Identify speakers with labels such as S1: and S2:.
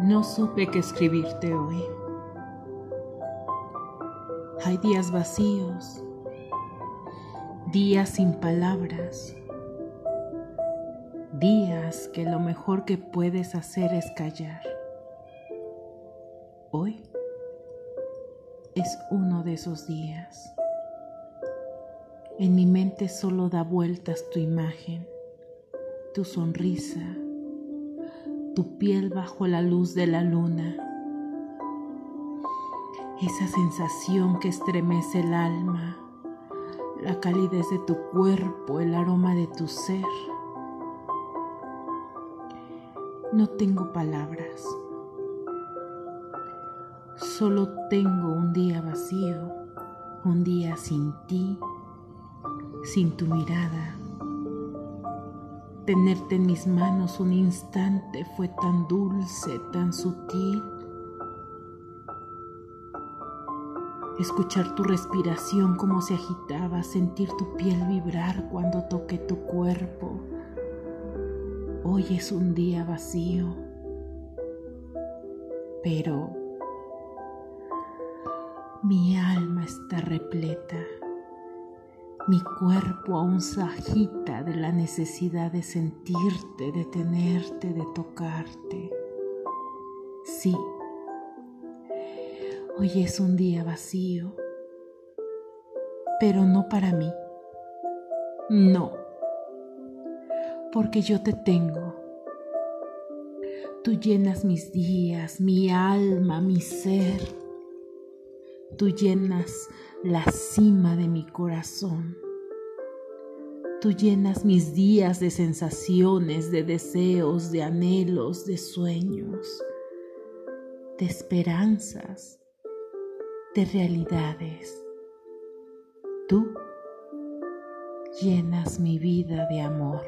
S1: No supe qué escribirte hoy. Hay días vacíos, días sin palabras, días que lo mejor que puedes hacer es callar. Hoy es uno de esos días. En mi mente solo da vueltas tu imagen, tu sonrisa, tu piel bajo la luz de la luna, esa sensación que estremece el alma, la calidez de tu cuerpo, el aroma de tu ser. No tengo palabras, solo tengo un día vacío, un día sin ti, sin tu mirada Tenerte en mis manos un instante fue tan dulce, tan sutil. Escuchar tu respiración como se agitaba, sentir tu piel vibrar cuando toqué tu cuerpo. Hoy es un día vacío, pero mi alma está repleta. Mi cuerpo aún se agita de la necesidad de sentirte, de tenerte, de tocarte. Sí, hoy es un día vacío, pero no para mí. No, porque yo te tengo. Tú llenas mis días, mi alma, mi ser. Tú llenas la cima de mi corazón. Tú llenas mis días de sensaciones, de deseos, de anhelos, de sueños, de esperanzas, de realidades. Tú llenas mi vida de amor.